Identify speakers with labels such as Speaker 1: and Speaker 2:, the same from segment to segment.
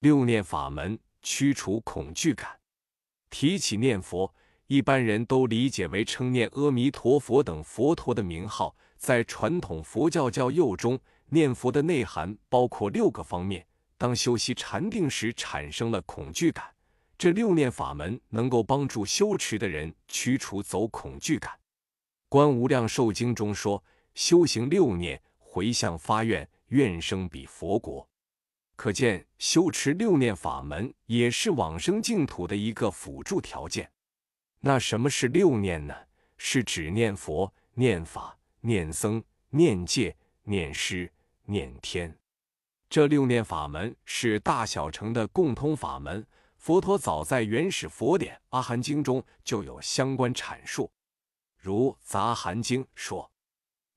Speaker 1: 六念法门驱除恐惧感。提起念佛，一般人都理解为称念阿弥陀佛等佛陀的名号。在传统佛教教佑中，念佛的内涵包括六个方面。当修习禅定时产生了恐惧感，这六念法门能够帮助修持的人驱除走恐惧感。《观无量寿经》中说：“修行六念，回向发愿，愿生彼佛国。”可见，修持六念法门也是往生净土的一个辅助条件。那什么是六念呢？是指念佛、念法。念僧、念戒、念师、念天，这六念法门是大小乘的共通法门。佛陀早在原始佛典《阿含经》中就有相关阐述，如《杂含经》说：“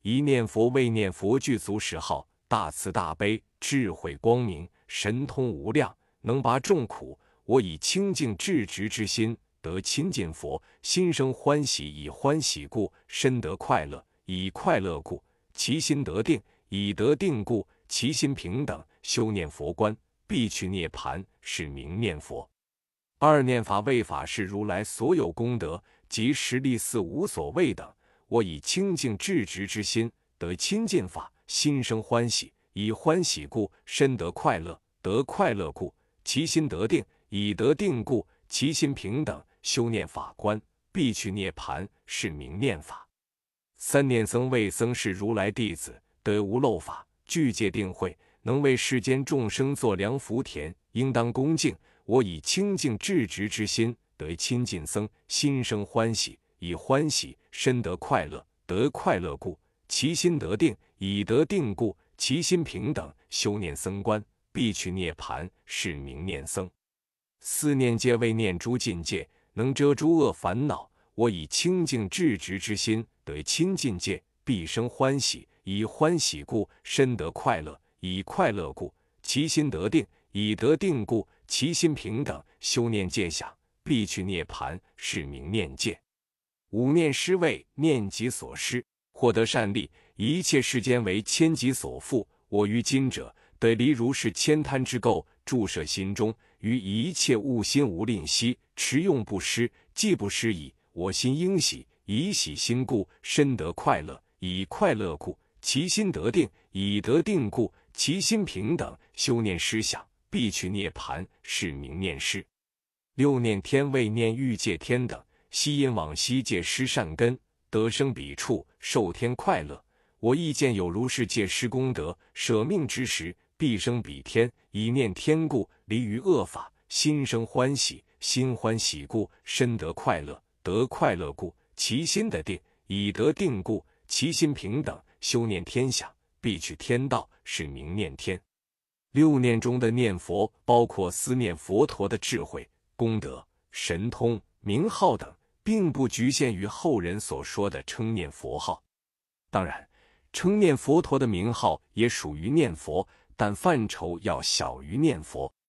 Speaker 1: 一念佛为念佛具足十号，大慈大悲，智慧光明，神通无量，能拔众苦。我以清净至直之心得亲近佛，心生欢喜，以欢喜故身得快乐。”以快乐故，其心得定；以得定故，其心平等。修念佛观，必去涅盘，是名念佛。二念法为法是如来所有功德及实力四无所谓等。我以清净至直之心得亲近法，心生欢喜；以欢喜故，身得快乐；得快乐故，其心得定；以得定故，其心平等。修念法观，必去涅盘，是名念法。三念僧为僧是如来弟子，得无漏法，具戒定慧，能为世间众生作良福田，应当恭敬。我以清净至直之心得亲近僧，心生欢喜；以欢喜身得快乐，得快乐故，其心得定；以得定故，其心平等。修念僧观，必去涅盘，是名念僧。四念戒为念诸境界，能遮诸恶烦恼。我以清净至直之心得亲近戒，必生欢喜；以欢喜故，身得快乐；以快乐故，其心得定；以得定故，其心平等。修念戒想，必去涅盘，是名念戒。五念施为念己所施，获得善利，一切世间为千己所负。我于今者得离如是千贪之垢，注射心中，于一切物心无吝惜，持用不失，既不失矣。我心应喜，以喜心故，身得快乐；以快乐故，其心得定；以得定故，其心平等。修念思想，必去涅盘，是名念师。六念天为念欲界天等，悉因往昔戒施善根，得生彼处，受天快乐。我亦见有如是戒施功德，舍命之时，必生彼天。以念天故，离于恶法，心生欢喜；心欢喜故，身得快乐。得快乐故，其心的定；以得定故，其心平等。修念天想，必取天道，是名念天。六念中的念佛，包括思念佛陀的智慧、功德、神通、名号等，并不局限于后人所说的称念佛号。当然，称念佛陀的名号也属于念佛，但范畴要小于念佛。